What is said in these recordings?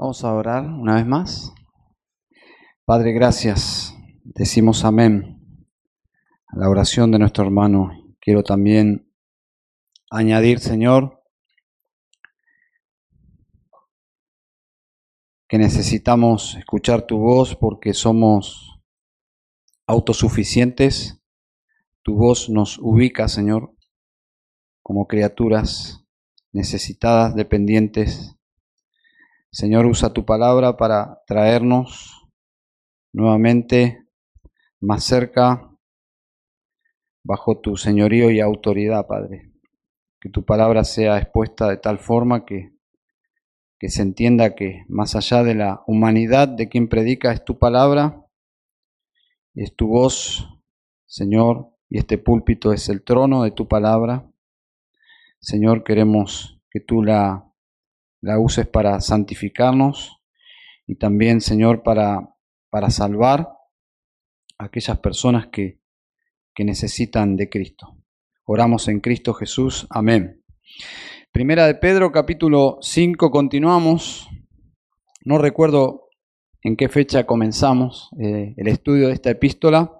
Vamos a orar una vez más. Padre, gracias. Decimos amén a la oración de nuestro hermano. Quiero también añadir, Señor, que necesitamos escuchar tu voz porque somos autosuficientes. Tu voz nos ubica, Señor, como criaturas necesitadas, dependientes Señor, usa tu palabra para traernos nuevamente más cerca bajo tu señorío y autoridad, Padre. Que tu palabra sea expuesta de tal forma que, que se entienda que más allá de la humanidad de quien predica es tu palabra, es tu voz, Señor, y este púlpito es el trono de tu palabra. Señor, queremos que tú la la uses para santificarnos y también, Señor, para, para salvar a aquellas personas que, que necesitan de Cristo. Oramos en Cristo Jesús. Amén. Primera de Pedro, capítulo 5, continuamos. No recuerdo en qué fecha comenzamos eh, el estudio de esta epístola,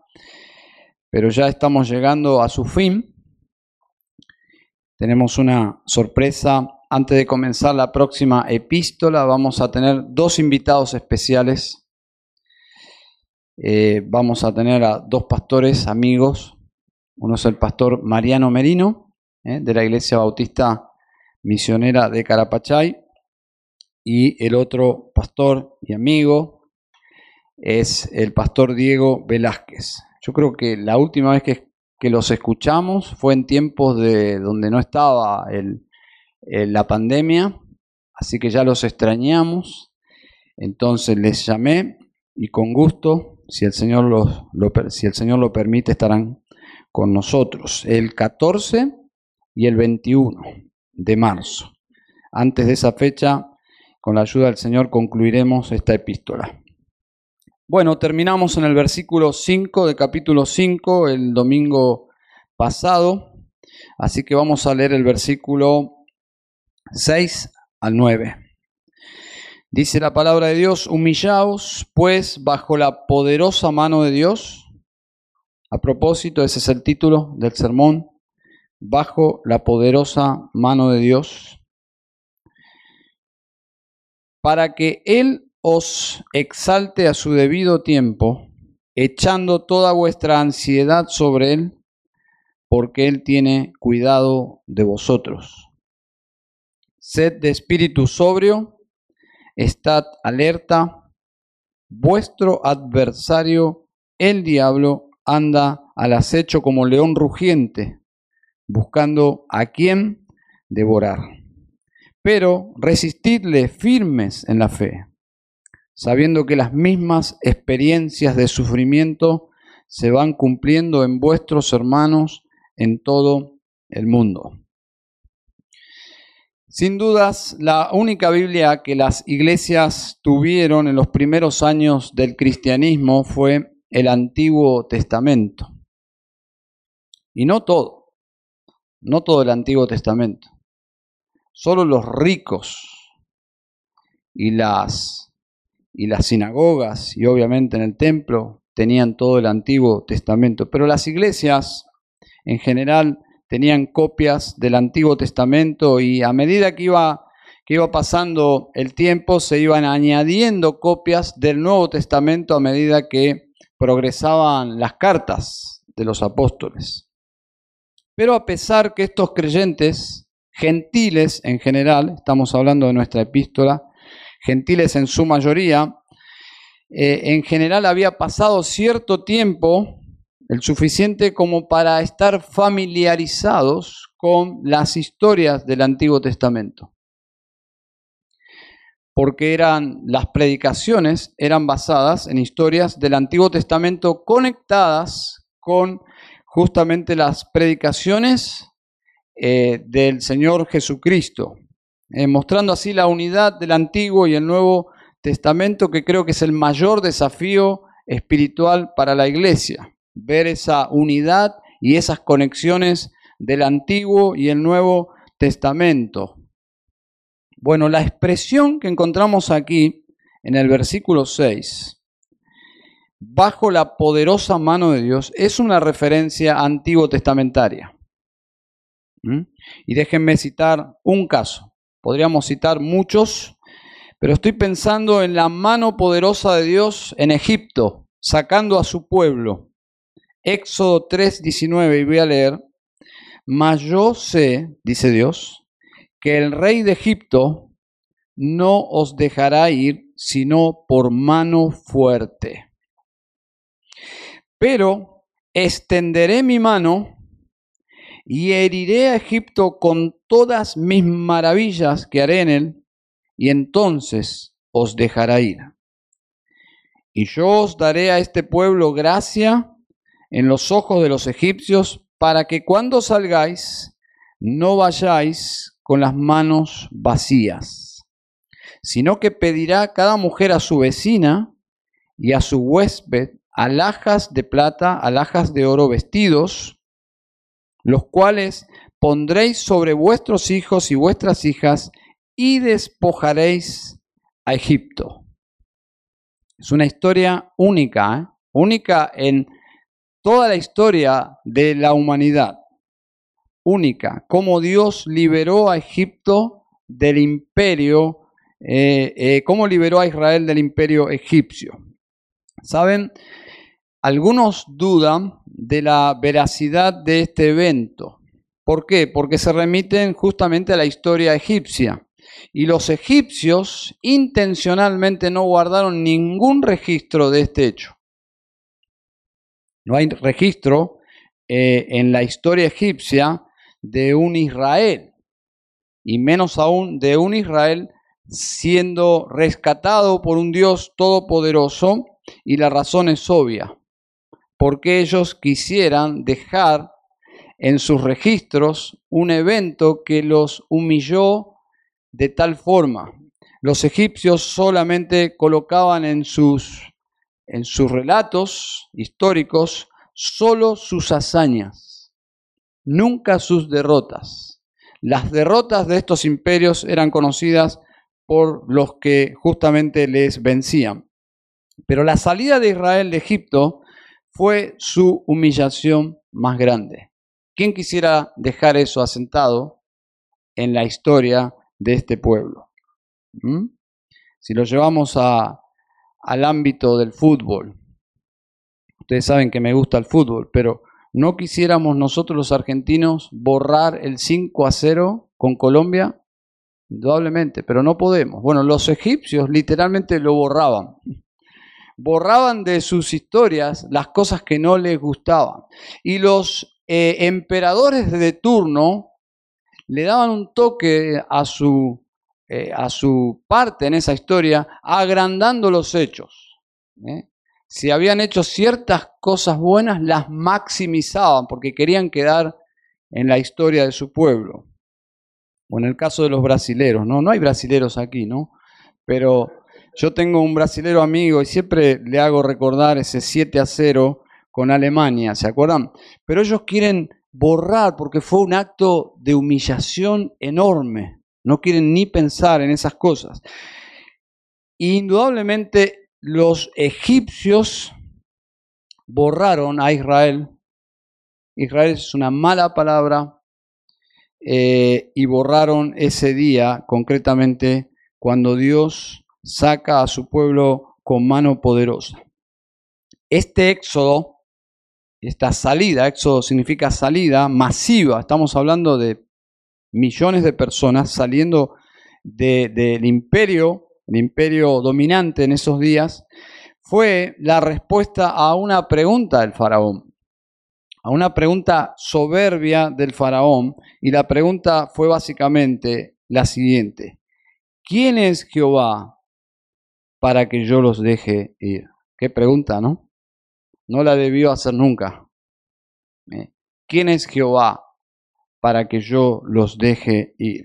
pero ya estamos llegando a su fin. Tenemos una sorpresa antes de comenzar la próxima epístola, vamos a tener dos invitados especiales. Eh, vamos a tener a dos pastores amigos. Uno es el pastor Mariano Merino, eh, de la Iglesia Bautista Misionera de Carapachay. Y el otro pastor y amigo es el pastor Diego Velázquez. Yo creo que la última vez que, que los escuchamos fue en tiempos de donde no estaba el, eh, la pandemia, así que ya los extrañamos. Entonces les llamé y con gusto, si el Señor, lo, si el Señor lo permite, estarán con nosotros el 14 y el 21 de marzo. Antes de esa fecha, con la ayuda del Señor, concluiremos esta epístola. Bueno, terminamos en el versículo 5 de capítulo 5 el domingo pasado, así que vamos a leer el versículo 6 al 9. Dice la palabra de Dios, humillaos pues bajo la poderosa mano de Dios. A propósito, ese es el título del sermón, bajo la poderosa mano de Dios, para que Él os exalte a su debido tiempo, echando toda vuestra ansiedad sobre Él, porque Él tiene cuidado de vosotros. Sed de espíritu sobrio, estad alerta, vuestro adversario, el diablo, anda al acecho como león rugiente, buscando a quien devorar. Pero resistidle firmes en la fe, sabiendo que las mismas experiencias de sufrimiento se van cumpliendo en vuestros hermanos en todo el mundo. Sin dudas, la única Biblia que las iglesias tuvieron en los primeros años del cristianismo fue el Antiguo Testamento. Y no todo, no todo el Antiguo Testamento. Solo los ricos y las, y las sinagogas y obviamente en el templo tenían todo el Antiguo Testamento. Pero las iglesias en general tenían copias del Antiguo Testamento y a medida que iba, que iba pasando el tiempo se iban añadiendo copias del Nuevo Testamento a medida que progresaban las cartas de los apóstoles. Pero a pesar que estos creyentes, gentiles en general, estamos hablando de nuestra epístola, gentiles en su mayoría, eh, en general había pasado cierto tiempo el suficiente como para estar familiarizados con las historias del Antiguo Testamento. Porque eran las predicaciones eran basadas en historias del Antiguo Testamento conectadas con justamente las predicaciones eh, del Señor Jesucristo, eh, mostrando así la unidad del Antiguo y el Nuevo Testamento, que creo que es el mayor desafío espiritual para la iglesia ver esa unidad y esas conexiones del Antiguo y el Nuevo Testamento. Bueno, la expresión que encontramos aquí en el versículo 6, bajo la poderosa mano de Dios, es una referencia antiguo testamentaria. ¿Mm? Y déjenme citar un caso. Podríamos citar muchos, pero estoy pensando en la mano poderosa de Dios en Egipto, sacando a su pueblo. Éxodo 3:19, y voy a leer, mas yo sé, dice Dios, que el rey de Egipto no os dejará ir sino por mano fuerte. Pero extenderé mi mano y heriré a Egipto con todas mis maravillas que haré en él, y entonces os dejará ir. Y yo os daré a este pueblo gracia en los ojos de los egipcios, para que cuando salgáis no vayáis con las manos vacías, sino que pedirá cada mujer a su vecina y a su huésped alhajas de plata, alhajas de oro, vestidos, los cuales pondréis sobre vuestros hijos y vuestras hijas y despojaréis a Egipto. Es una historia única, ¿eh? única en toda la historia de la humanidad. Única, cómo Dios liberó a Egipto del imperio, eh, eh, cómo liberó a Israel del imperio egipcio. Saben, algunos dudan de la veracidad de este evento. ¿Por qué? Porque se remiten justamente a la historia egipcia. Y los egipcios intencionalmente no guardaron ningún registro de este hecho. No hay registro eh, en la historia egipcia de un Israel, y menos aún de un Israel siendo rescatado por un Dios todopoderoso, y la razón es obvia porque ellos quisieran dejar en sus registros un evento que los humilló de tal forma. Los egipcios solamente colocaban en sus, en sus relatos históricos solo sus hazañas, nunca sus derrotas. Las derrotas de estos imperios eran conocidas por los que justamente les vencían. Pero la salida de Israel de Egipto fue su humillación más grande. ¿Quién quisiera dejar eso asentado en la historia de este pueblo? ¿Mm? Si lo llevamos a, al ámbito del fútbol, ustedes saben que me gusta el fútbol, pero ¿no quisiéramos nosotros los argentinos borrar el 5 a 0 con Colombia? Indudablemente, pero no podemos. Bueno, los egipcios literalmente lo borraban borraban de sus historias las cosas que no les gustaban. Y los eh, emperadores de turno le daban un toque a su, eh, a su parte en esa historia, agrandando los hechos. ¿eh? Si habían hecho ciertas cosas buenas, las maximizaban porque querían quedar en la historia de su pueblo. O en el caso de los brasileros, ¿no? No hay brasileros aquí, ¿no? Pero yo tengo un brasilero amigo y siempre le hago recordar ese 7 a 0 con Alemania, ¿se acuerdan? Pero ellos quieren borrar porque fue un acto de humillación enorme. No quieren ni pensar en esas cosas. Indudablemente los egipcios borraron a Israel. Israel es una mala palabra. Eh, y borraron ese día concretamente cuando Dios saca a su pueblo con mano poderosa. Este éxodo, esta salida, éxodo significa salida masiva, estamos hablando de millones de personas saliendo del imperio, el imperio dominante en esos días, fue la respuesta a una pregunta del faraón, a una pregunta soberbia del faraón, y la pregunta fue básicamente la siguiente, ¿quién es Jehová para que yo los deje ir? Qué pregunta, ¿no? No la debió hacer nunca. Eh, ¿Quién es Jehová para que yo los deje ir?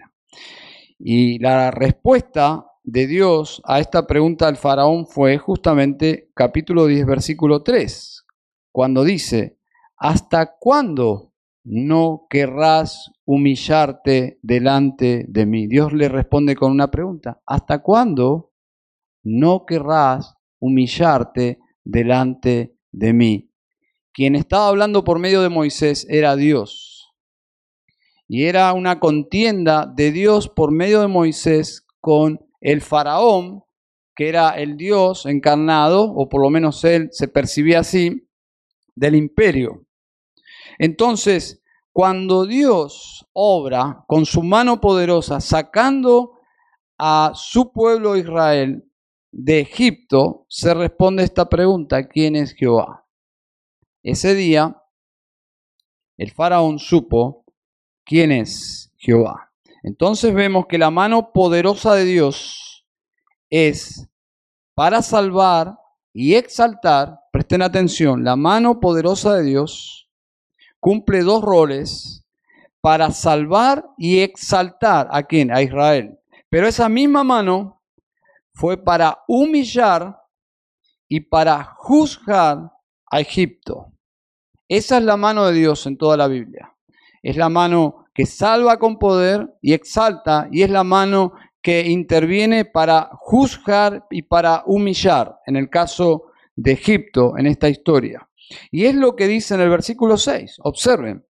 Y la respuesta de Dios a esta pregunta al faraón fue justamente capítulo 10, versículo 3, cuando dice, ¿hasta cuándo no querrás humillarte delante de mí? Dios le responde con una pregunta. ¿Hasta cuándo no querrás humillarte delante de mí? Quien estaba hablando por medio de Moisés era Dios. Y era una contienda de Dios por medio de Moisés con el faraón, que era el Dios encarnado, o por lo menos él se percibía así, del imperio. Entonces, cuando Dios obra con su mano poderosa, sacando a su pueblo Israel de Egipto, se responde esta pregunta, ¿quién es Jehová? Ese día, el faraón supo quién es Jehová. Entonces vemos que la mano poderosa de Dios es para salvar y exaltar, presten atención, la mano poderosa de Dios cumple dos roles para salvar y exaltar a quién? A Israel. Pero esa misma mano fue para humillar y para juzgar a Egipto. Esa es la mano de Dios en toda la Biblia. Es la mano que salva con poder y exalta y es la mano que interviene para juzgar y para humillar, en el caso de Egipto, en esta historia. Y es lo que dice en el versículo 6. Observen,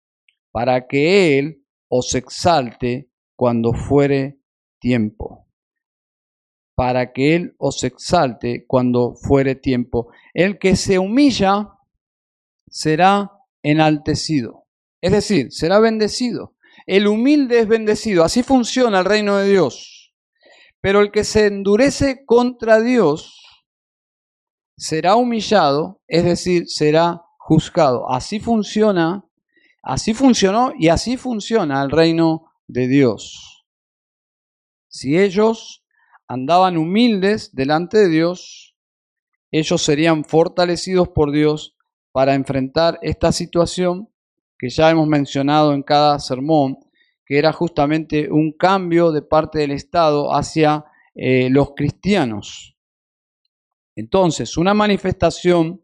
para que Él os exalte cuando fuere tiempo. Para que Él os exalte cuando fuere tiempo. El que se humilla será enaltecido. Es decir, será bendecido. El humilde es bendecido. Así funciona el reino de Dios. Pero el que se endurece contra Dios será humillado, es decir, será juzgado. Así funciona, así funcionó y así funciona el reino de Dios. Si ellos andaban humildes delante de Dios, ellos serían fortalecidos por Dios para enfrentar esta situación que ya hemos mencionado en cada sermón, que era justamente un cambio de parte del Estado hacia eh, los cristianos. Entonces, una manifestación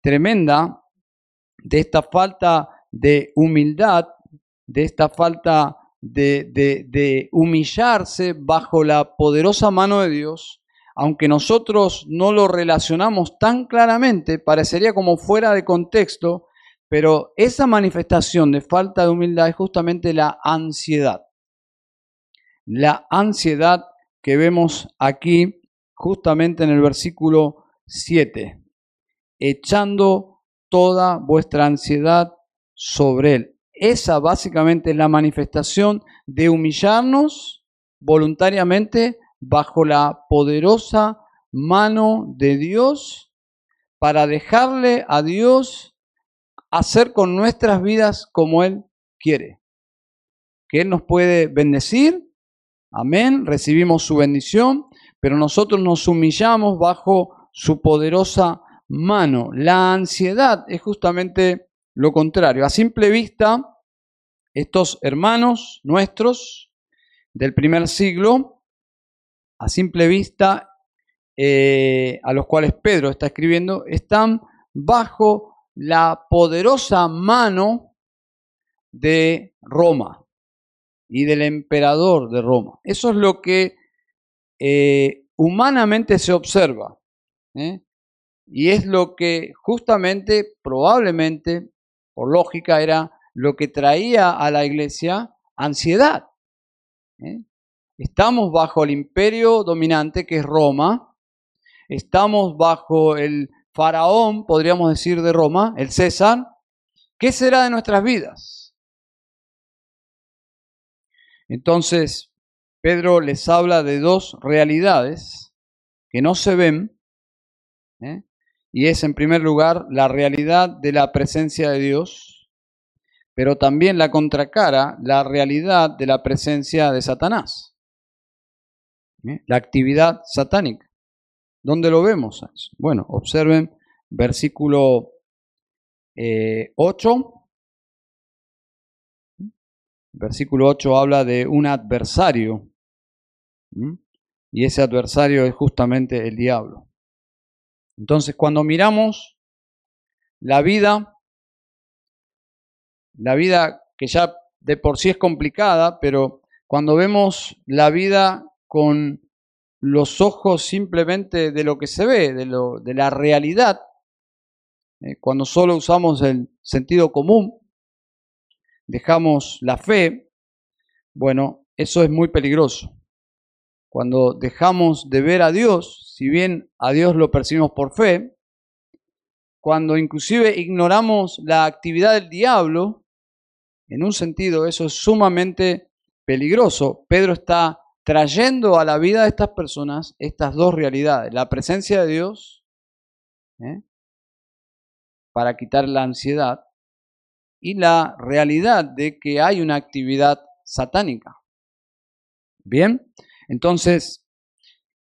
tremenda de esta falta de humildad, de esta falta de, de, humillarse bajo la poderosa mano de Dios, aunque nosotros no lo relacionamos tan claramente, parecería como fuera de contexto, pero esa manifestación de falta de humildad es justamente la ansiedad. La ansiedad que vemos aquí justamente en el versículo 7, echando toda vuestra ansiedad sobre Él. Esa básicamente es la manifestación de humillarnos voluntariamente bajo la poderosa mano de Dios para dejarle a Dios hacer con nuestras vidas como Él quiere. Que Él nos puede bendecir, amén, recibimos su bendición, pero nosotros nos humillamos bajo su poderosa mano. La ansiedad es justamente lo contrario. A simple vista, estos hermanos nuestros del primer siglo, a simple vista, eh, a los cuales Pedro está escribiendo, están bajo la poderosa mano de Roma y del emperador de Roma. Eso es lo que eh, humanamente se observa. ¿eh? Y es lo que justamente, probablemente, por lógica, era lo que traía a la iglesia ansiedad. ¿eh? Estamos bajo el imperio dominante que es Roma. Estamos bajo el faraón, podríamos decir, de Roma, el César. ¿Qué será de nuestras vidas? Entonces, Pedro les habla de dos realidades que no se ven, ¿eh? y es en primer lugar la realidad de la presencia de Dios, pero también la contracara, la realidad de la presencia de Satanás, ¿eh? la actividad satánica. ¿Dónde lo vemos? Bueno, observen versículo 8. Eh, versículo 8 habla de un adversario y ese adversario es justamente el diablo. Entonces, cuando miramos la vida, la vida que ya de por sí es complicada, pero cuando vemos la vida con los ojos simplemente de lo que se ve, de, lo, de la realidad, eh, cuando solo usamos el sentido común, dejamos la fe, bueno, eso es muy peligroso. Cuando dejamos de ver a Dios, si bien a Dios lo percibimos por fe, cuando inclusive ignoramos la actividad del diablo, en un sentido eso es sumamente peligroso. Pedro está trayendo a la vida de estas personas estas dos realidades, la presencia de Dios ¿eh? para quitar la ansiedad y la realidad de que hay una actividad satánica. Bien, entonces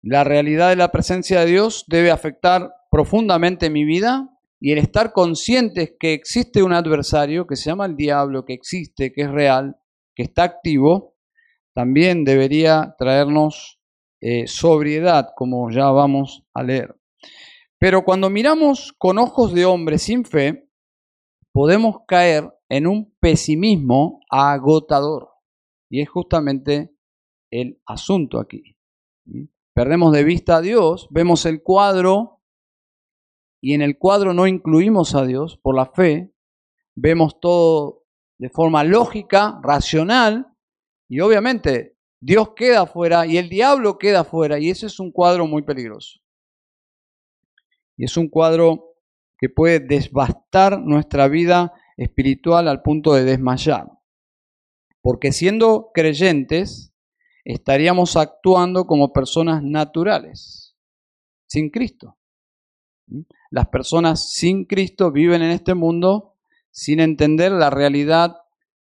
la realidad de la presencia de Dios debe afectar profundamente mi vida y el estar conscientes que existe un adversario que se llama el diablo, que existe, que es real, que está activo, también debería traernos eh, sobriedad, como ya vamos a leer. Pero cuando miramos con ojos de hombre sin fe, podemos caer en un pesimismo agotador. Y es justamente el asunto aquí. Perdemos de vista a Dios, vemos el cuadro y en el cuadro no incluimos a Dios por la fe, vemos todo de forma lógica, racional, y obviamente Dios queda afuera y el diablo queda afuera y ese es un cuadro muy peligroso. Y es un cuadro que puede desbastar nuestra vida espiritual al punto de desmayar. Porque siendo creyentes, estaríamos actuando como personas naturales, sin Cristo. Las personas sin Cristo viven en este mundo sin entender la realidad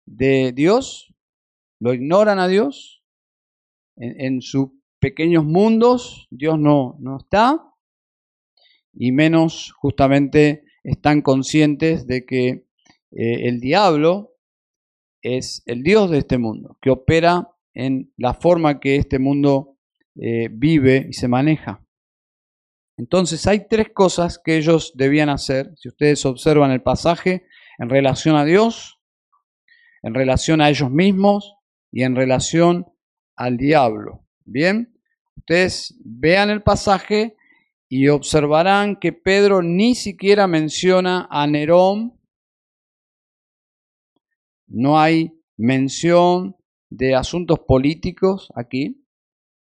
de Dios lo ignoran a Dios, en, sus pequeños mundos Dios no, no está, y menos justamente están conscientes de que eh, el diablo es el Dios de este mundo, que opera en la forma que este mundo eh, vive y se maneja. Entonces hay tres cosas que ellos debían hacer, si ustedes observan el pasaje, en relación a Dios, en relación a ellos mismos y en relación al diablo. Bien, ustedes vean el pasaje y observarán que Pedro ni siquiera menciona a Nerón. No hay mención de asuntos políticos aquí.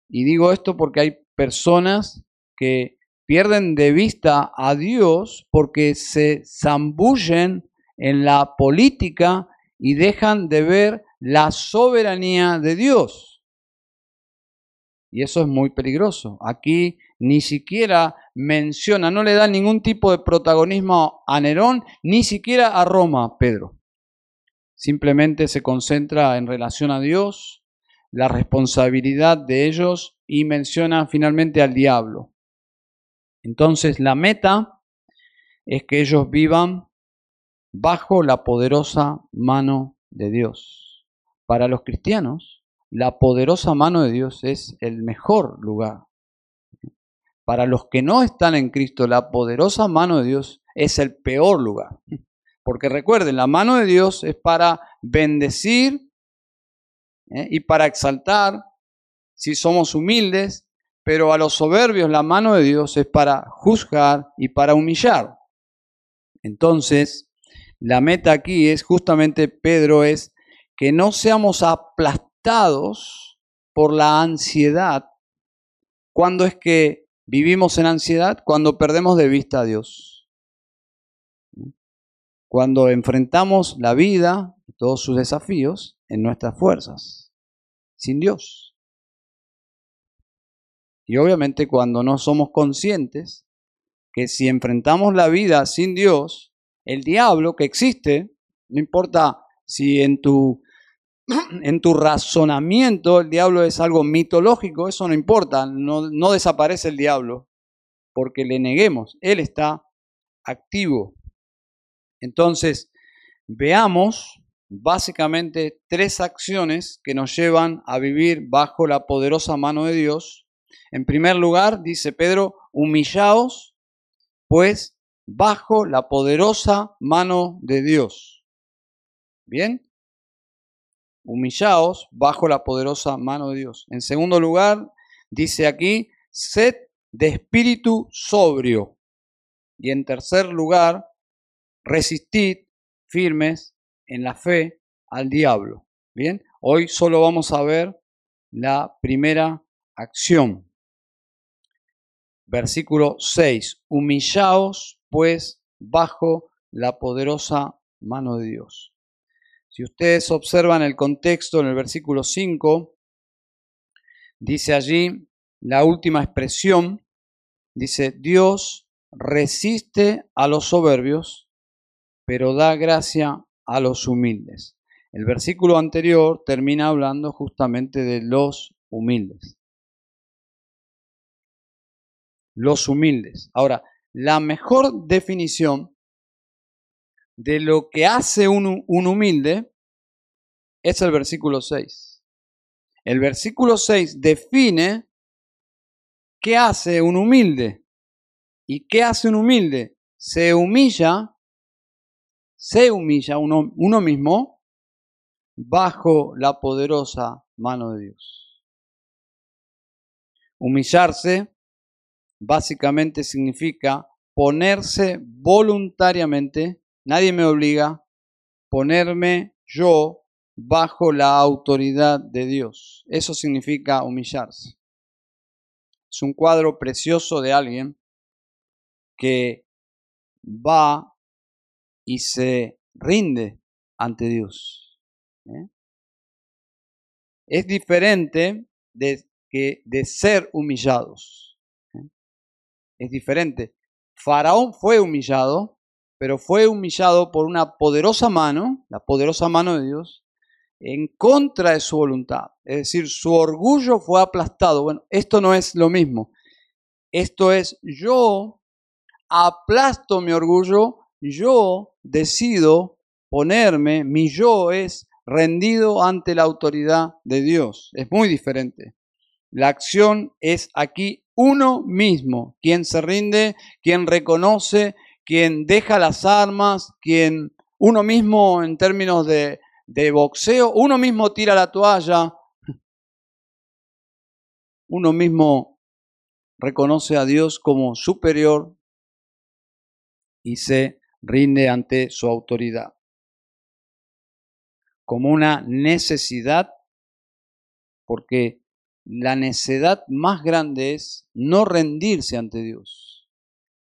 Y digo esto porque hay personas que pierden de vista a Dios porque se zambullen en la política y dejan de ver la soberanía de Dios. Y eso es muy peligroso. Aquí ni siquiera menciona, no le da ningún tipo de protagonismo a Nerón, ni siquiera a Roma, Pedro. Simplemente se concentra en relación a Dios, la responsabilidad de ellos y menciona finalmente al diablo. Entonces la meta es que ellos vivan bajo la poderosa mano de Dios. Para los cristianos, la poderosa mano de Dios es el mejor lugar. Para los que no están en Cristo, la poderosa mano de Dios es el peor lugar. Porque recuerden, la mano de Dios es para bendecir ¿eh? y para exaltar si somos humildes, pero a los soberbios la mano de Dios es para juzgar y para humillar. Entonces, la meta aquí es justamente, Pedro, es que no seamos aplastados por la ansiedad. ¿Cuándo es que vivimos en ansiedad? Cuando perdemos de vista a Dios. Cuando enfrentamos la vida y todos sus desafíos en nuestras fuerzas, sin Dios. Y obviamente cuando no somos conscientes que si enfrentamos la vida sin Dios, el diablo que existe, no importa si en tu en tu razonamiento el diablo es algo mitológico, eso no importa, no, no desaparece el diablo porque le neguemos, él está activo. Entonces, veamos básicamente tres acciones que nos llevan a vivir bajo la poderosa mano de Dios. En primer lugar, dice Pedro, humillaos pues bajo la poderosa mano de Dios. Bien, humillaos bajo la poderosa mano de Dios. En segundo lugar, dice aquí, sed de espíritu sobrio. Y en tercer lugar, resistid firmes en la fe al diablo. Bien, hoy solo vamos a ver la primera acción. Versículo 6. Humillaos pues bajo la poderosa mano de Dios. Si ustedes observan el contexto en el versículo 5, dice allí la última expresión, dice, Dios resiste a los soberbios, pero da gracia a los humildes. El versículo anterior termina hablando justamente de los humildes. Los humildes. Ahora, la mejor definición de lo que hace un, humilde es el versículo 6. El versículo 6 define qué hace un humilde. ¿Y qué hace un humilde? Se humilla, se humilla uno, uno mismo bajo la poderosa mano de Dios. Humillarse básicamente significa ponerse voluntariamente, nadie me obliga, ponerme yo bajo la autoridad de Dios. Eso significa humillarse. Es un cuadro precioso de alguien que va y se rinde ante Dios. ¿eh? Es diferente de, que de ser humillados. ¿eh? Es diferente. Faraón fue humillado, pero fue humillado por una poderosa mano, la poderosa mano de Dios, en contra de su voluntad. Es decir, su orgullo fue aplastado. Bueno, esto no es lo mismo. Esto es yo aplasto mi orgullo, yo decido ponerme, mi yo es rendido ante la autoridad de Dios. Es muy diferente. La acción es aquí uno mismo, quien se rinde, quien reconoce, quien deja las armas, quien uno mismo en términos de boxeo, uno mismo tira la toalla, uno mismo reconoce a Dios como superior y se rinde ante su autoridad. Como una necesidad, porque la necesidad más grande es no rendirse ante Dios.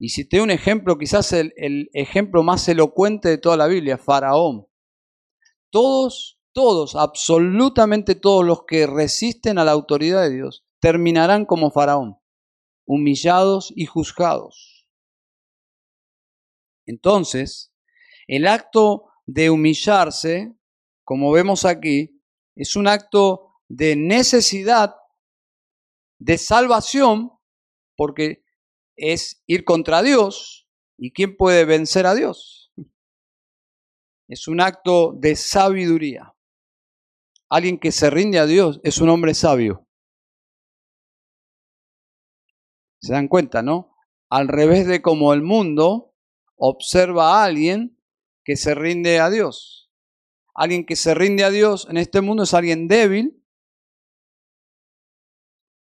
Y doy un ejemplo, quizás el, el ejemplo más elocuente de toda la Biblia, Faraón. Todos, todos, absolutamente todos los que resisten a la autoridad de Dios terminarán como Faraón, humillados y juzgados. Entonces, el acto de humillarse, como vemos aquí, es un acto de necesidad, de salvación, porque es ir contra Dios. ¿Y quién puede vencer a Dios? es un acto de sabiduría. Alguien que se rinde a Dios es un hombre sabio. ¿Se dan cuenta, no? Al revés de como el mundo observa a alguien que se rinde a Dios. Alguien que se rinde a Dios en este mundo es alguien débil.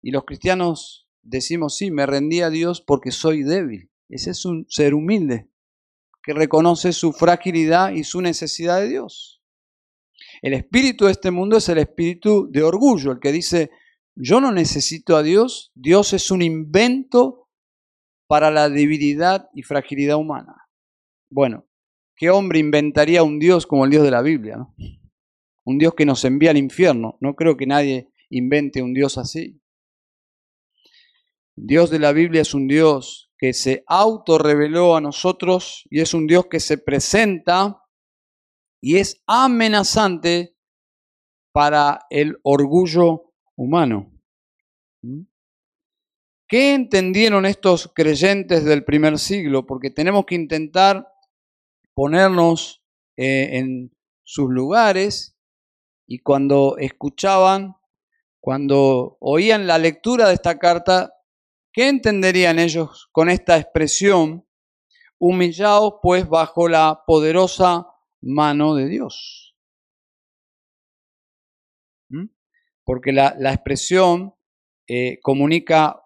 Y los cristianos decimos, sí, me rendí a Dios porque soy débil. Ese es un ser humilde que reconoce su fragilidad y su necesidad de Dios. El espíritu de este mundo es el espíritu de orgullo, el que dice, yo no necesito a Dios, Dios es un invento para la debilidad y fragilidad humana. Bueno, ¿qué hombre inventaría un Dios como el Dios de la Biblia? Un Dios que nos envía al infierno. No creo que nadie invente un Dios así. Dios de la Biblia es un Dios que se autorreveló a nosotros y es un Dios que se presenta y es amenazante para el orgullo humano. ¿Mm? ¿Qué entendieron estos creyentes del primer siglo? Porque tenemos que intentar ponernos eh, en sus lugares y cuando escuchaban, cuando oían la lectura de esta carta, ¿Qué entenderían ellos con esta expresión? Humillados pues bajo la poderosa mano de Dios. porque la, expresión eh, comunica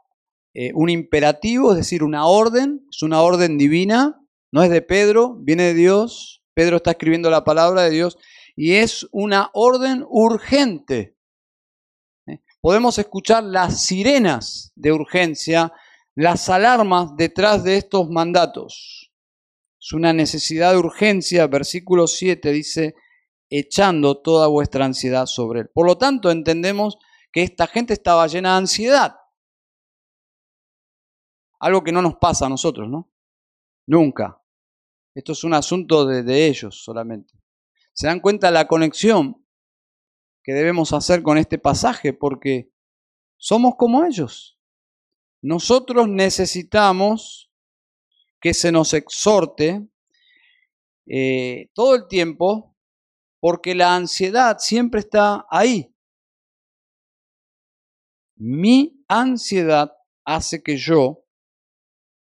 eh, un imperativo, es decir, una orden, es una orden divina, no es de Pedro, viene de Dios, Pedro está escribiendo la palabra de Dios y es una orden urgente. Podemos escuchar las sirenas de urgencia, las alarmas detrás de estos mandatos. Es una necesidad de urgencia. Versículo 7 dice, echando toda vuestra ansiedad sobre él. Por lo tanto, entendemos que esta gente estaba llena de ansiedad. Algo que no nos pasa a nosotros, ¿no? Nunca. Esto es un asunto de, de ellos solamente. ¿Se dan cuenta la conexión que debemos hacer con este pasaje? Porque somos como ellos. Nosotros necesitamos que se nos exhorte eh, todo el tiempo porque la ansiedad siempre está ahí. Mi ansiedad hace que yo,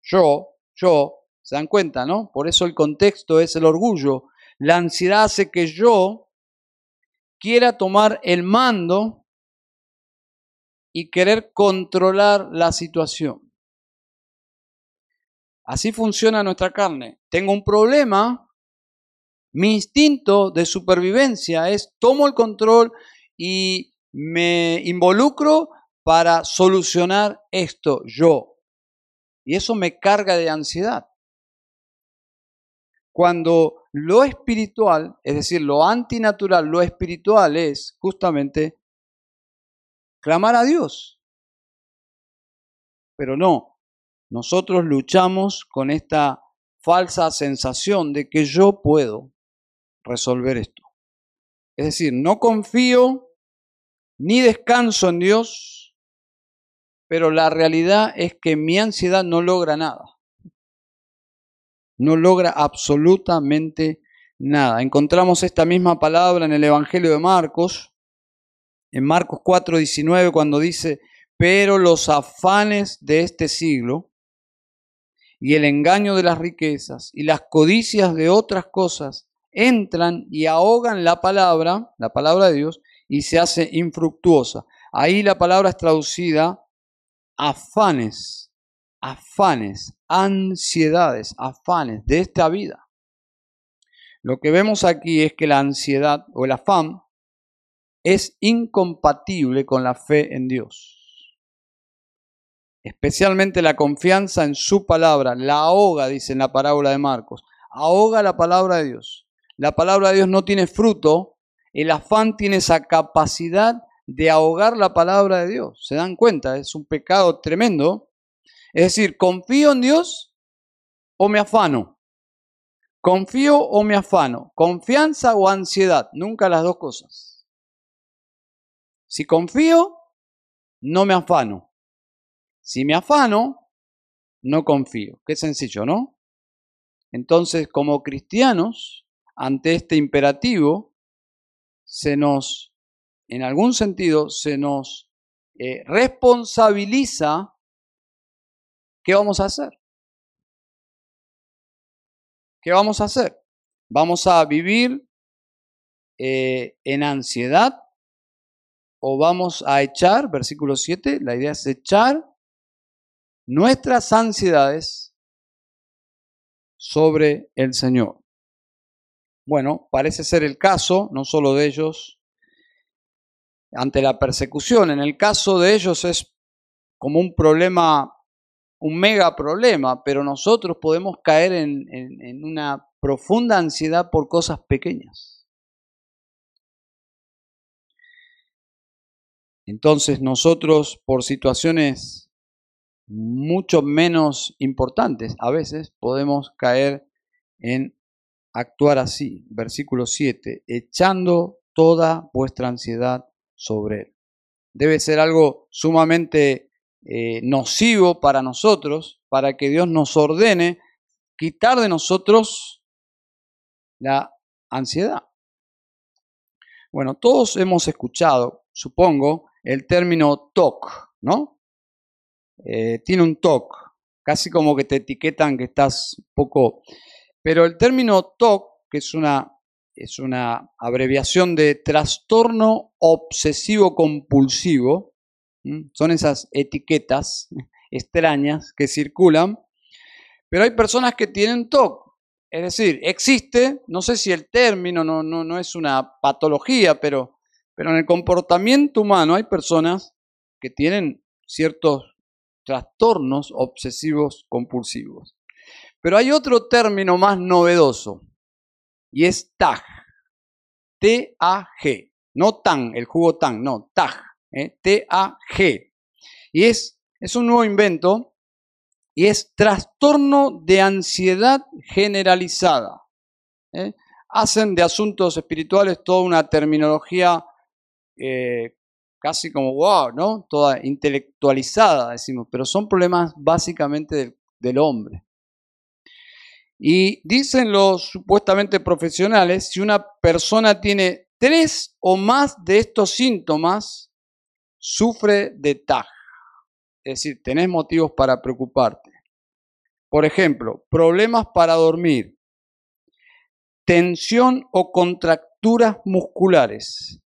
yo, yo, se dan cuenta, ¿no? Por eso el contexto es el orgullo. La ansiedad hace que yo quiera tomar el mando y querer controlar la situación. Así funciona nuestra carne. Tengo un problema, mi instinto de supervivencia es tomo el control y me involucro para solucionar esto yo. Y eso me carga de ansiedad. Cuando lo espiritual, es decir, lo antinatural, lo espiritual es justamente clamar a Dios. Pero no, nosotros luchamos con esta falsa sensación de que yo puedo resolver esto. Es decir, no confío ni descanso en Dios, pero la realidad es que mi ansiedad no logra nada. No logra absolutamente nada. Encontramos esta misma palabra en el Evangelio de Marcos, en Marcos 4:19 cuando dice, pero los afanes de este siglo y el engaño de las riquezas y las codicias de otras cosas entran y ahogan la palabra, la palabra de Dios, y se hace infructuosa. Ahí la palabra es traducida afanes, afanes, ansiedades, afanes de esta vida. Lo que vemos aquí es que la ansiedad o el afán es incompatible con la fe en Dios. Especialmente la confianza en su palabra, la ahoga, dice en la parábola de Marcos, ahoga la palabra de Dios. La palabra de Dios no tiene fruto, el afán tiene esa capacidad de ahogar la palabra de Dios. ¿Se dan cuenta? Es un pecado tremendo. Es decir, confío en Dios o me afano. Confío o me afano. Confianza o ansiedad. Nunca las dos cosas. Si confío, no me afano. Si me afano, no confío. Qué sencillo, ¿no? Entonces, como cristianos, ante este imperativo, se nos, en algún sentido, se nos eh, responsabiliza qué vamos a hacer. ¿Qué vamos a hacer? Vamos a vivir eh, en ansiedad o vamos a echar, versículo 7, la idea es echar nuestras ansiedades sobre el Señor. Bueno, parece ser el caso, no solo de ellos, ante la persecución. En el caso de ellos es como un problema, un mega problema, pero nosotros podemos caer en, una profunda ansiedad por cosas pequeñas. Entonces nosotros por situaciones mucho menos importantes a veces podemos caer en actuar así. Versículo 7, echando toda vuestra ansiedad sobre él. Debe ser algo sumamente eh, nocivo para nosotros, para que Dios nos ordene quitar de nosotros la ansiedad. Bueno, todos hemos escuchado, supongo, el término TOC, ¿no? Eh, tiene un TOC, casi como que te etiquetan que estás poco... Pero el término TOC, que es una es una abreviación de trastorno obsesivo compulsivo. Son esas etiquetas extrañas que circulan. Pero hay personas que tienen TOC. Es decir, existe, no sé si el término no, no, no es una patología, pero, pero en el comportamiento humano hay personas que tienen ciertos trastornos obsesivos compulsivos. Pero hay otro término más novedoso y es TAG. T-A-G. No TAN, el jugo TAN, no, TAG. ¿Eh? T-A-G. Y es, es un nuevo invento y es trastorno de ansiedad generalizada. ¿eh? Hacen de asuntos espirituales toda una terminología eh, casi como wow, ¿no? Toda intelectualizada, decimos, pero son problemas básicamente del, hombre. Y dicen los supuestamente profesionales, si una persona tiene tres o más de estos síntomas, sufre de TAG. Es decir, tenés motivos para preocuparte. Por ejemplo, problemas para dormir, tensión o contracturas musculares,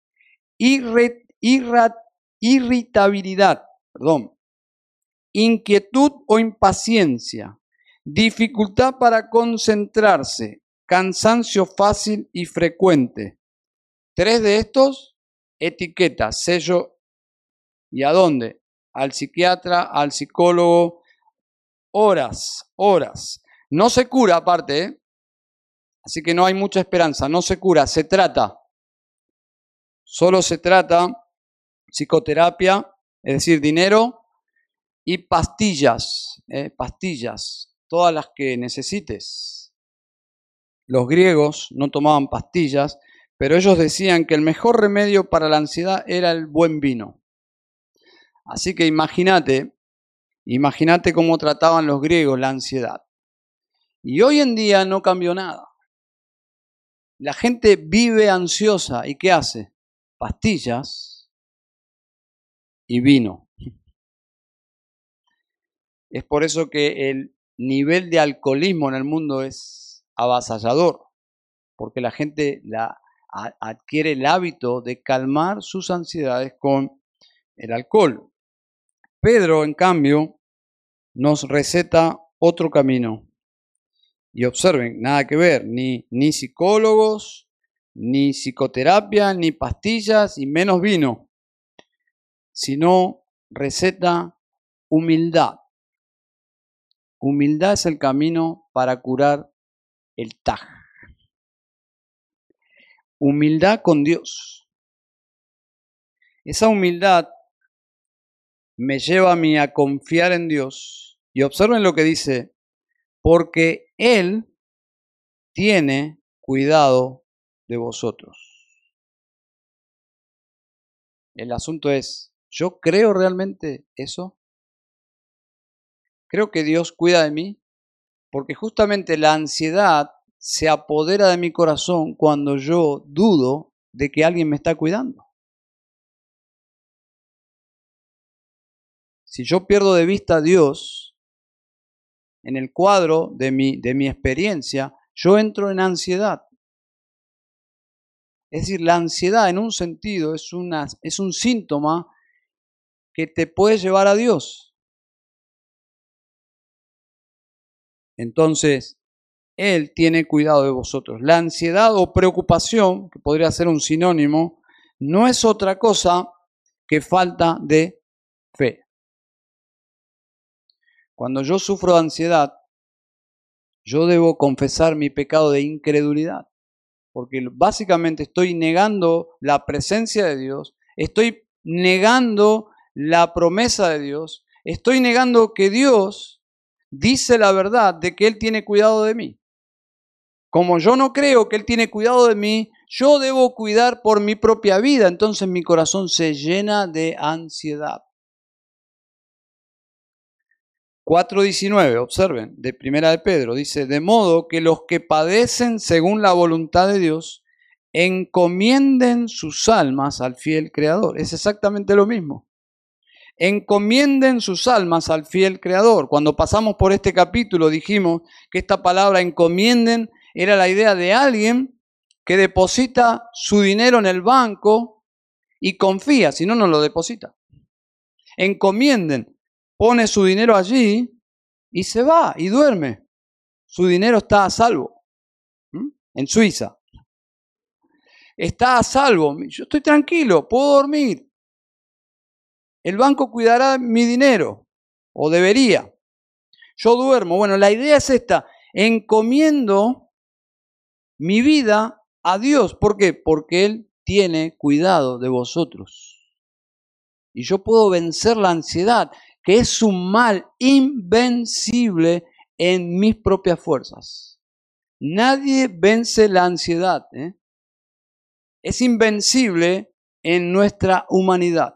irritabilidad, perdón, inquietud o impaciencia, dificultad para concentrarse, cansancio fácil y frecuente. Tres de estos, etiqueta, sello, ¿y a dónde? Al psiquiatra, al psicólogo, horas, horas. No se cura aparte, ¿eh? así que no hay mucha esperanza, no se cura, se trata. Solo se trata psicoterapia, es decir, dinero y pastillas, ¿eh? pastillas, todas las que necesites. Los griegos no tomaban pastillas, pero ellos decían que el mejor remedio para la ansiedad era el buen vino. Así que imagínate, imagínate cómo trataban los griegos la ansiedad. Y hoy en día no cambió nada. La gente vive ansiosa y ¿qué hace? pastillas y vino. Es por eso que el nivel de alcoholismo en el mundo es avasallador, porque la gente la, adquiere el hábito de calmar sus ansiedades con el alcohol. Pedro, en cambio, nos receta otro camino. Y observen, nada que ver, ni, ni psicólogos, ni psicoterapia, ni pastillas y menos vino, sino receta humildad. Humildad es el camino para curar el TAG. Humildad con Dios. Esa humildad me lleva a mí a confiar en Dios. Y observen lo que dice, porque Él tiene cuidado de vosotros. El asunto es, ¿yo creo realmente eso? ¿Creo que Dios cuida de mí? Porque justamente la ansiedad se apodera de mi corazón cuando yo dudo de que alguien me está cuidando. Si yo pierdo de vista a Dios en el cuadro de mi, de mi experiencia, yo entro en ansiedad. Es decir, la ansiedad en un sentido es, una, es un síntoma que te puede llevar a Dios. Entonces, Él tiene cuidado de vosotros. La ansiedad o preocupación, que podría ser un sinónimo, no es otra cosa que falta de Cuando yo sufro de ansiedad, yo debo confesar mi pecado de incredulidad porque básicamente estoy negando la presencia de Dios, estoy negando la promesa de Dios, estoy negando que Dios dice la verdad de que Él tiene cuidado de mí. Como yo no creo que Él tiene cuidado de mí, yo debo cuidar por mi propia vida, entonces mi corazón se llena de ansiedad. 4.19, observen, de Primera de Pedro, dice, de modo que los que padecen según la voluntad de Dios, encomienden sus almas al fiel Creador. Es exactamente lo mismo. Encomienden sus almas al fiel Creador. Cuando pasamos por este capítulo dijimos que esta palabra encomienden era la idea de alguien que deposita su dinero en el banco y confía, si no, no lo deposita. Encomienden, pone su dinero allí y se va y duerme. Su dinero está a salvo. En Suiza. Está a salvo. Yo estoy tranquilo, puedo dormir. El banco cuidará mi dinero, o debería. Yo duermo. Bueno, la idea es esta. Encomiendo mi vida a Dios. ¿Por qué? Porque Él tiene cuidado de vosotros. Y yo puedo vencer la ansiedad, que es un mal invencible en mis propias fuerzas. Nadie vence la ansiedad. ¿eh? Es invencible en nuestra humanidad.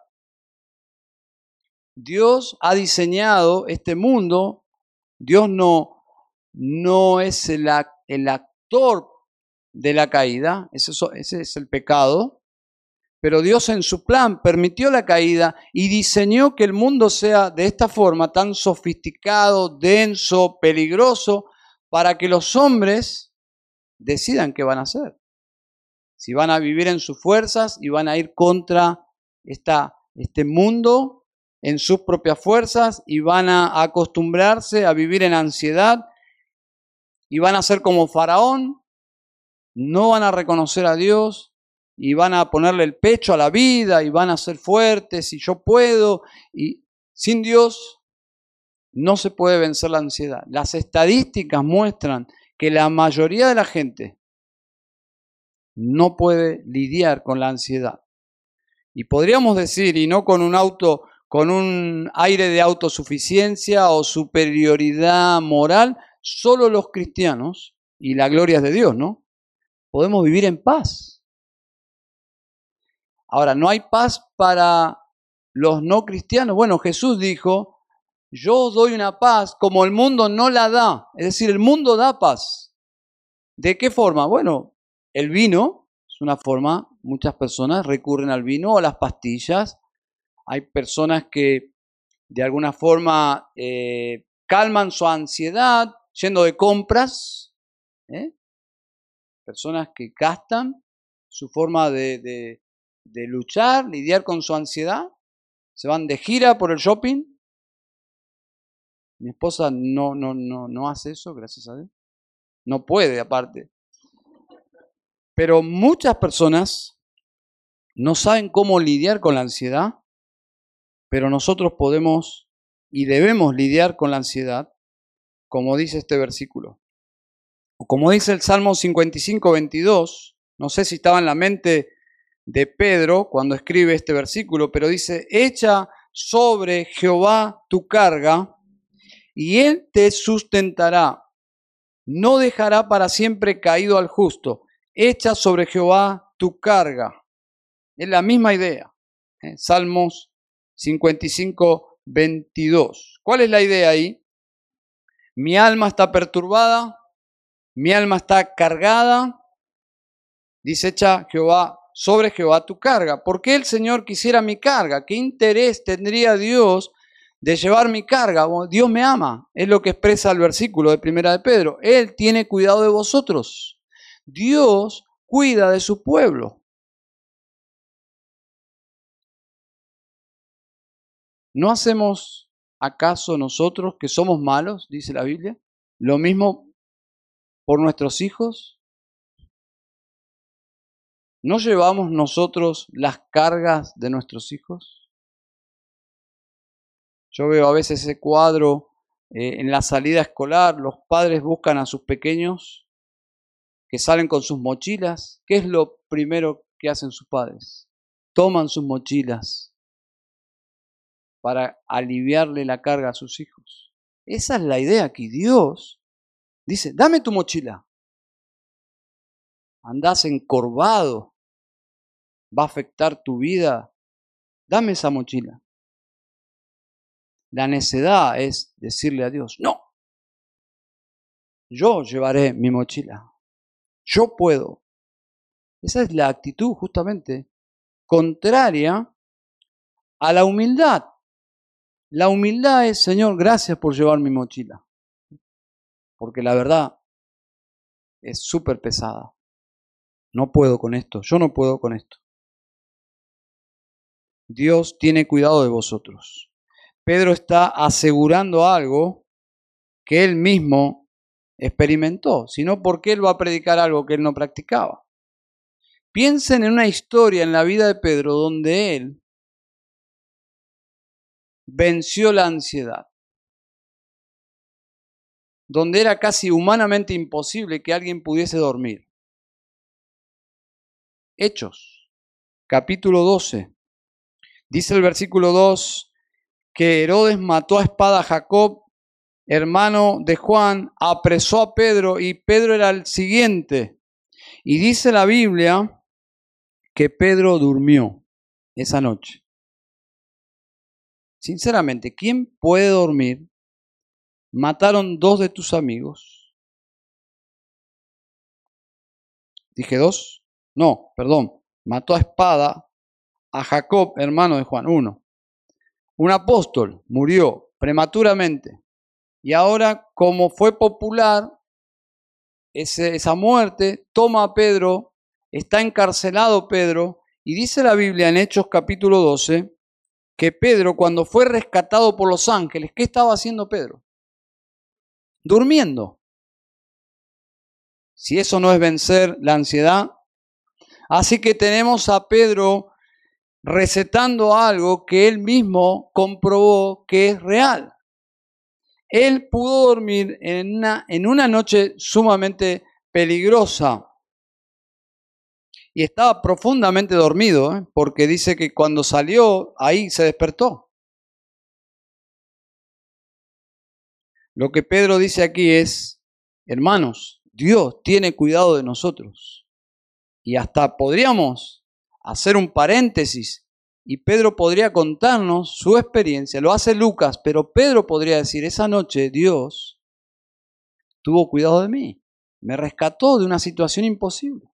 Dios ha diseñado este mundo. Dios no, no es el, actor de la caída, ese es el pecado, pero Dios en su plan permitió la caída y diseñó que el mundo sea de esta forma tan sofisticado, denso, peligroso, para que los hombres decidan qué van a hacer. Si van a vivir en sus fuerzas y van a ir contra esta, este mundo en sus propias fuerzas y van a acostumbrarse a vivir en ansiedad y van a ser como Faraón, no van a reconocer a Dios y van a ponerle el pecho a la vida y van a ser fuertes y yo puedo y sin Dios no se puede vencer la ansiedad. Las estadísticas muestran que la mayoría de la gente no puede lidiar con la ansiedad. Y podríamos decir, y no con un auto, con un aire de autosuficiencia o superioridad moral, solo los cristianos, y la gloria es de Dios, ¿no? podemos vivir en paz. Ahora, no hay paz para los no cristianos. Bueno, Jesús dijo, yo doy una paz como el mundo no la da. Es decir, el mundo da paz. ¿De qué forma? Bueno, el vino es una forma, muchas personas recurren al vino o a las pastillas. Hay personas que de alguna forma eh, calman su ansiedad yendo de compras. ¿eh? personas que gastan su forma de, luchar, lidiar con su ansiedad, se van de gira por el shopping. Mi esposa no, no, no, no hace eso, gracias a Dios. No puede, aparte. Pero muchas personas no saben cómo lidiar con la ansiedad, pero nosotros podemos y debemos lidiar con la ansiedad, como dice este versículo como dice el Salmo 55, 22, no sé si estaba en la mente de Pedro cuando escribe este versículo, pero dice, echa sobre Jehová tu carga y él te sustentará. No dejará para siempre caído al justo. Echa sobre Jehová tu carga. Es la misma idea. ¿eh? Salmos 55, 22. ¿Cuál es la idea ahí? Mi alma está perturbada, mi alma está cargada, dice echa Jehová, sobre Jehová tu carga. ¿Por qué el Señor quisiera mi carga? ¿Qué interés tendría Dios de llevar mi carga? Dios me ama, es lo que expresa el versículo de Primera de Pedro. Él tiene cuidado de vosotros. Dios cuida de su pueblo. ¿No hacemos acaso nosotros que somos malos, dice la Biblia? Lo mismo por nuestros hijos? ¿No llevamos nosotros las cargas de nuestros hijos? Yo veo a veces ese cuadro eh, en la salida escolar, los padres buscan a sus pequeños que salen con sus mochilas. ¿Qué es lo primero que hacen sus padres? Toman sus mochilas para aliviarle la carga a sus hijos. Esa es la idea que Dios Dice, dame tu mochila. Andás encorvado. Va a afectar tu vida. Dame esa mochila. La necedad es decirle a Dios, no. Yo llevaré mi mochila. Yo puedo. Esa es la actitud justamente contraria a la humildad. La humildad es, Señor, gracias por llevar mi mochila porque la verdad es súper pesada. no puedo con esto, yo no puedo con esto. Dios tiene cuidado de vosotros. Pedro está asegurando algo que él mismo experimentó, sino porque él va a predicar algo que él no practicaba. Piensen en una historia en la vida de Pedro donde él venció la ansiedad, donde era casi humanamente imposible que alguien pudiese dormir. Hechos, capítulo 12. Dice el versículo 2 que Herodes mató a espada a Jacob, hermano de Juan, apresó a Pedro y Pedro era el siguiente. Y dice la Biblia que Pedro durmió esa noche. Sinceramente, ¿quién puede dormir? Mataron dos de tus amigos. Dije dos. No, perdón. Mató a espada a Jacob, hermano de Juan. Uno. Un apóstol murió prematuramente. Y ahora, como fue popular esa muerte, toma a Pedro, está encarcelado Pedro, y dice la Biblia en Hechos capítulo 12 que Pedro, cuando fue rescatado por los ángeles, ¿qué estaba haciendo Pedro? Durmiendo. Si eso no es vencer la ansiedad, Así que tenemos a Pedro recetando algo que él mismo comprobó que es real. Él pudo dormir en una, en una noche sumamente peligrosa y estaba profundamente dormido, ¿eh? porque dice que cuando salió ahí se despertó. Lo que Pedro dice aquí es, hermanos, Dios tiene cuidado de nosotros. Y hasta podríamos hacer un paréntesis y Pedro podría contarnos su experiencia. Lo hace Lucas, pero Pedro podría decir, esa noche Dios tuvo cuidado de mí, me rescató de una situación imposible.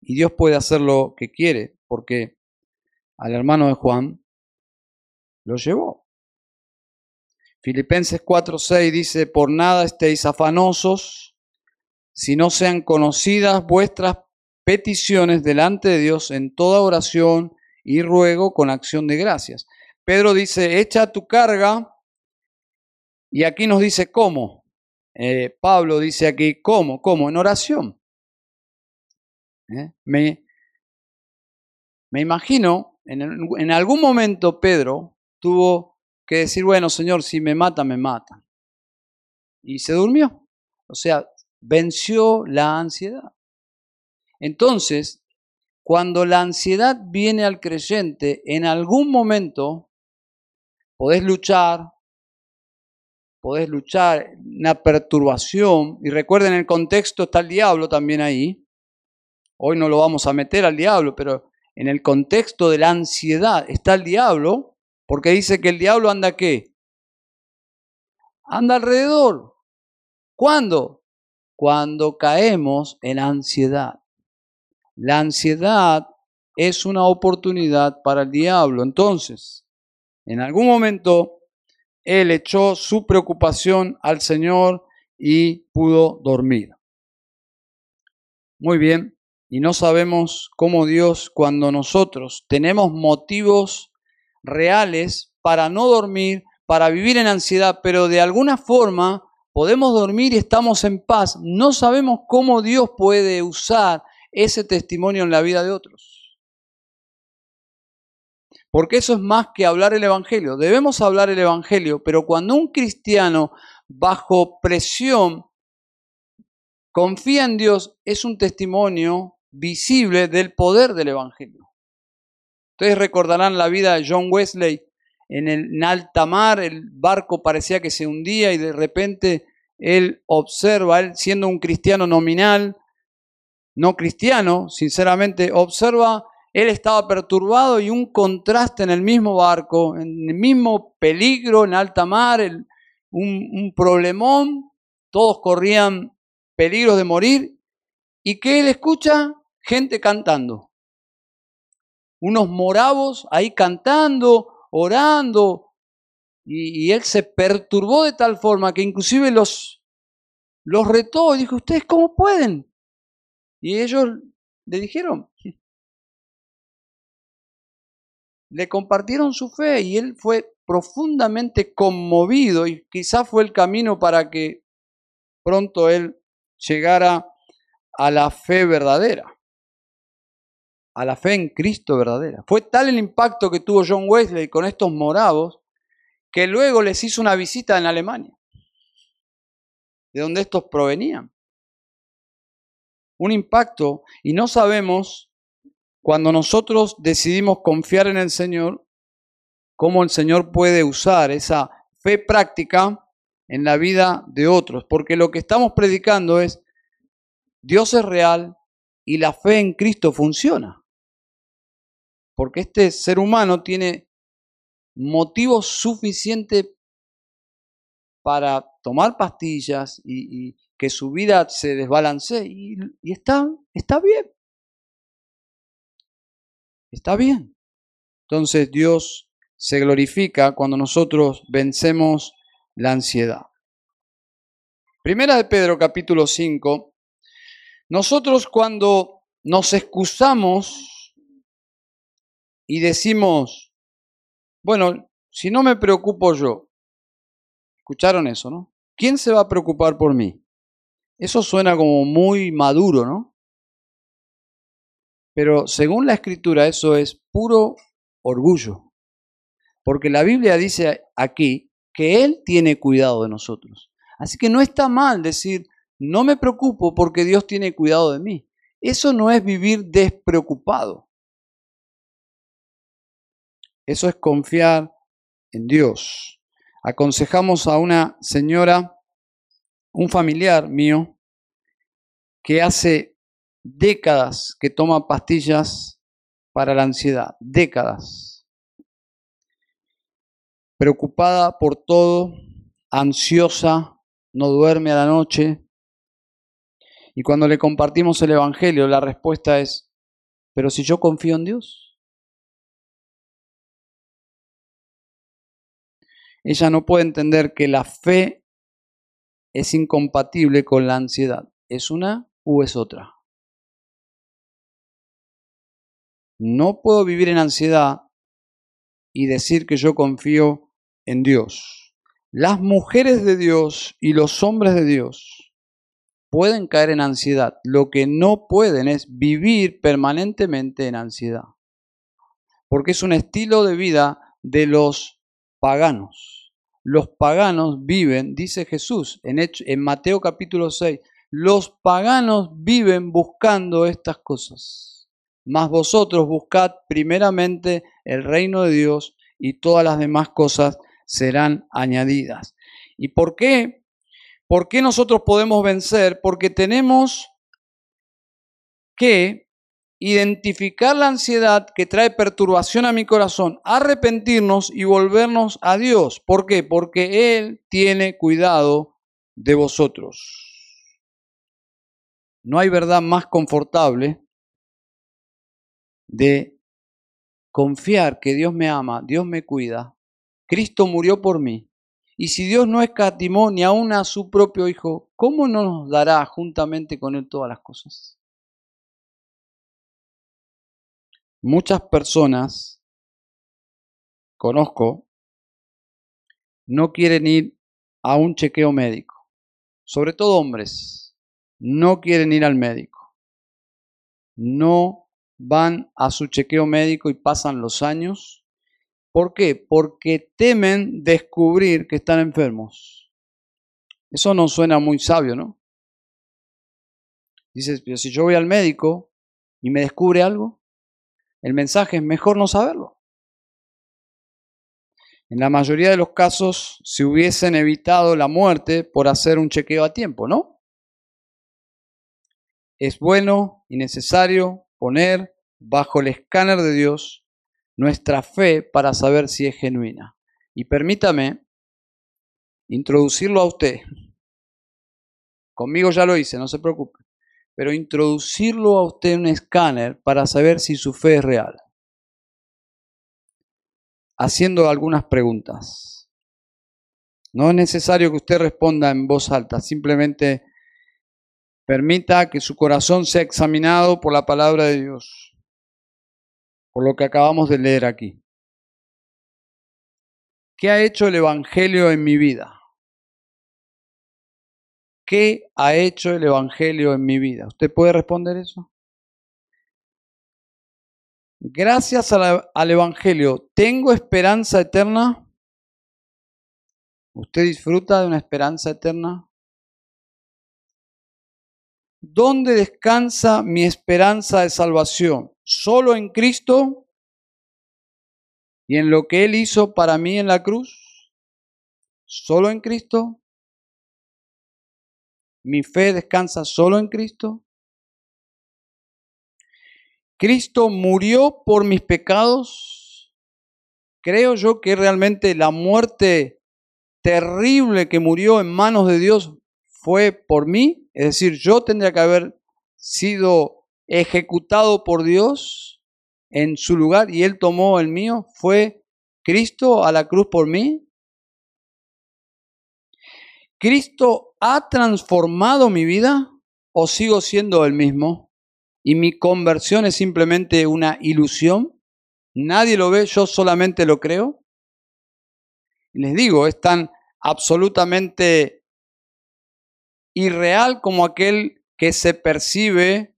Y Dios puede hacer lo que quiere, porque al hermano de Juan lo llevó. Filipenses 4:6 dice, por nada estéis afanosos si no sean conocidas vuestras peticiones delante de Dios en toda oración y ruego con acción de gracias. Pedro dice, echa tu carga, y aquí nos dice cómo. Eh, Pablo dice aquí, ¿cómo? ¿Cómo? En oración. ¿Eh? Me, me, imagino, en, en algún momento Pedro tuvo que decir, bueno, Señor, si me mata, me mata. Y se durmió. O sea, venció la ansiedad. Entonces, cuando la ansiedad viene al creyente, en algún momento podés luchar, podés luchar, una perturbación, y recuerden el contexto está el diablo también ahí. Hoy no lo vamos a meter al diablo, pero en el contexto de la ansiedad está el diablo, porque dice que el diablo anda qué? Anda alrededor. ¿Cuándo? cuando caemos en ansiedad. La ansiedad es una oportunidad para el diablo. Entonces, en algún momento, él echó su preocupación al Señor y pudo dormir. Muy bien, y no sabemos cómo Dios, cuando nosotros tenemos motivos reales para no dormir, para vivir en ansiedad, pero de alguna forma podemos dormir y estamos en paz, no sabemos cómo Dios puede usar ese testimonio en la vida de otros. Porque eso es más que hablar el Evangelio. Debemos hablar el Evangelio, pero cuando un cristiano bajo presión confía en Dios, es un testimonio visible del poder del Evangelio. Ustedes recordarán la vida de John Wesley en, el, alta mar, el barco parecía que se hundía y de repente él observa, él siendo un cristiano nominal, no cristiano, sinceramente, observa, él estaba perturbado y un contraste en el mismo barco, en el mismo peligro, en alta mar, un, un problemón, todos corrían peligros de morir, y que él escucha gente cantando. Unos moravos ahí cantando, orando, y, él se perturbó de tal forma que inclusive los, los retó y dijo, ¿ustedes cómo pueden? Y ellos le dijeron, le compartieron su fe y él fue profundamente conmovido y quizás fue el camino para que pronto él llegara a la fe verdadera, a la fe en Cristo verdadera. Fue tal el impacto que tuvo John Wesley con estos moravos que luego les hizo una visita en Alemania, de donde estos provenían. Un impacto y no sabemos cuando nosotros decidimos confiar en el Señor, cómo el Señor puede usar esa fe práctica en la vida de otros, porque lo que estamos predicando es Dios es real y la fe en Cristo funciona. Porque este ser humano tiene motivos suficientes para tomar pastillas y, que su vida se desbalancee y, y está, está bien. Está bien. Entonces Dios se glorifica cuando nosotros vencemos la ansiedad. Primera de Pedro capítulo 5. Nosotros cuando nos excusamos y decimos, bueno, si no me preocupo yo, escucharon eso, ¿no? ¿Quién se va a preocupar por mí? Eso suena como muy maduro, ¿no? Pero según la escritura eso es puro orgullo. Porque la Biblia dice aquí que Él tiene cuidado de nosotros. Así que no está mal decir, no me preocupo porque Dios tiene cuidado de mí. Eso no es vivir despreocupado. Eso es confiar en Dios. Aconsejamos a una señora, un familiar mío, que hace décadas que toma pastillas para la ansiedad, décadas. Preocupada por todo, ansiosa, no duerme a la noche. Y cuando le compartimos el Evangelio, la respuesta es, pero si yo confío en Dios. Ella no puede entender que la fe es incompatible con la ansiedad. ¿Es una u es otra? No puedo vivir en ansiedad y decir que yo confío en Dios. Las mujeres de Dios y los hombres de Dios pueden caer en ansiedad. Lo que no pueden es vivir permanentemente en ansiedad. Porque es un estilo de vida de los paganos. Los paganos viven, dice Jesús en, Mateo capítulo 6, los paganos viven buscando estas cosas mas vosotros buscad primeramente el reino de Dios y todas las demás cosas serán añadidas. ¿Y por qué? ¿Por qué nosotros podemos vencer? Porque tenemos que identificar la ansiedad que trae perturbación a mi corazón, arrepentirnos y volvernos a Dios. ¿Por qué? Porque Él tiene cuidado de vosotros. No hay verdad más confortable de confiar que Dios me ama, Dios me cuida, Cristo murió por mí. Y si Dios no escatimó ni aún a su propio Hijo, ¿cómo no nos dará juntamente con Él todas las cosas? Muchas personas, conozco, no quieren ir a un chequeo médico, sobre todo hombres, no quieren ir al médico, no van a su chequeo médico y pasan los años. ¿Por qué? Porque temen descubrir que están enfermos. Eso no suena muy sabio, ¿no? Dices, pero si yo voy al médico y me descubre algo, el mensaje es mejor no saberlo. En la mayoría de los casos se hubiesen evitado la muerte por hacer un chequeo a tiempo, ¿no? Es bueno y necesario poner bajo el escáner de Dios nuestra fe para saber si es genuina. Y permítame introducirlo a usted. Conmigo ya lo hice, no se preocupe. Pero introducirlo a usted en un escáner para saber si su fe es real. Haciendo algunas preguntas. No es necesario que usted responda en voz alta, simplemente Permita que su corazón sea examinado por la palabra de Dios, por lo que acabamos de leer aquí. ¿Qué ha hecho el Evangelio en mi vida? ¿Qué ha hecho el Evangelio en mi vida? ¿Usted puede responder eso? Gracias al Evangelio, ¿tengo esperanza eterna? ¿Usted disfruta de una esperanza eterna? ¿Dónde descansa mi esperanza de salvación? ¿Solo en Cristo? ¿Y en lo que Él hizo para mí en la cruz? ¿Solo en Cristo? ¿Mi fe descansa solo en Cristo? ¿Cristo murió por mis pecados? Creo yo que realmente la muerte terrible que murió en manos de Dios fue por mí, es decir, yo tendría que haber sido ejecutado por Dios en su lugar y Él tomó el mío, fue Cristo a la cruz por mí. ¿Cristo ha transformado mi vida o sigo siendo el mismo? ¿Y mi conversión es simplemente una ilusión? ¿Nadie lo ve, yo solamente lo creo? les digo, es tan absolutamente irreal como aquel que se percibe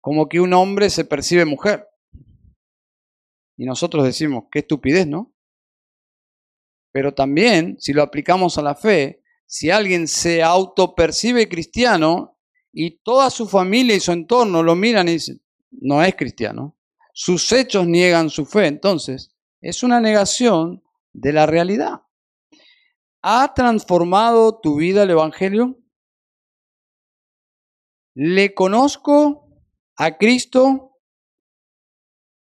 como que un hombre se percibe mujer. Y nosotros decimos, qué estupidez, ¿no? Pero también, si lo aplicamos a la fe, si alguien se autopercibe cristiano y toda su familia y su entorno lo miran y dicen, no es cristiano, sus hechos niegan su fe, entonces es una negación de la realidad. ¿Ha transformado tu vida el Evangelio? ¿Le conozco a Cristo?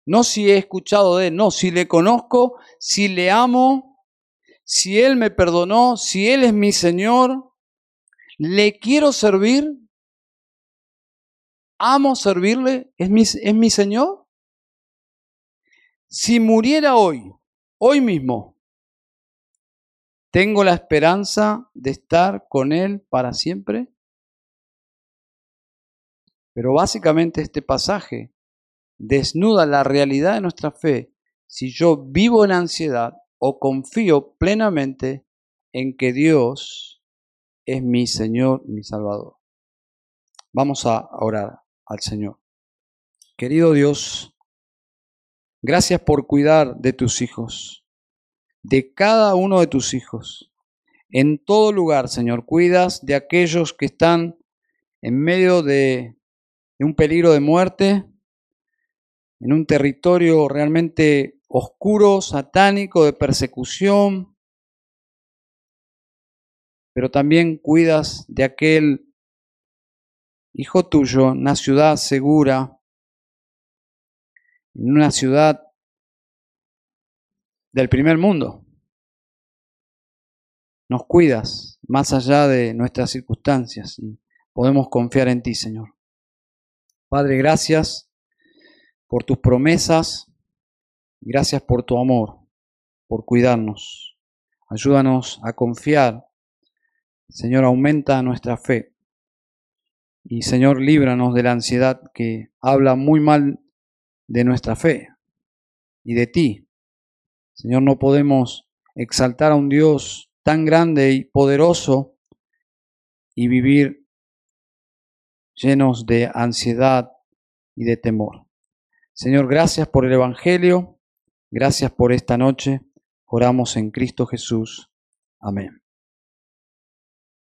No si he escuchado de Él, no, si le conozco, si le amo, si Él me perdonó, si Él es mi Señor, ¿le quiero servir? ¿Amo servirle? ¿Es mi, es mi Señor? Si muriera hoy, hoy mismo, ¿Tengo la esperanza de estar con Él para siempre? Pero básicamente este pasaje desnuda la realidad de nuestra fe si yo vivo en ansiedad o confío plenamente en que Dios es mi Señor, mi Salvador. Vamos a orar al Señor. Querido Dios, gracias por cuidar de tus hijos de cada uno de tus hijos. En todo lugar, Señor, cuidas de aquellos que están en medio de, un peligro de muerte, en un territorio realmente oscuro, satánico, de persecución, pero también cuidas de aquel hijo tuyo, una ciudad segura, en una ciudad del primer mundo. Nos cuidas más allá de nuestras circunstancias y podemos confiar en ti, Señor. Padre, gracias por tus promesas, gracias por tu amor, por cuidarnos. Ayúdanos a confiar. Señor, aumenta nuestra fe. Y Señor, líbranos de la ansiedad que habla muy mal de nuestra fe y de ti. Señor, no podemos exaltar a un Dios tan grande y poderoso y vivir llenos de ansiedad y de temor. Señor, gracias por el Evangelio, gracias por esta noche. Oramos en Cristo Jesús. Amén.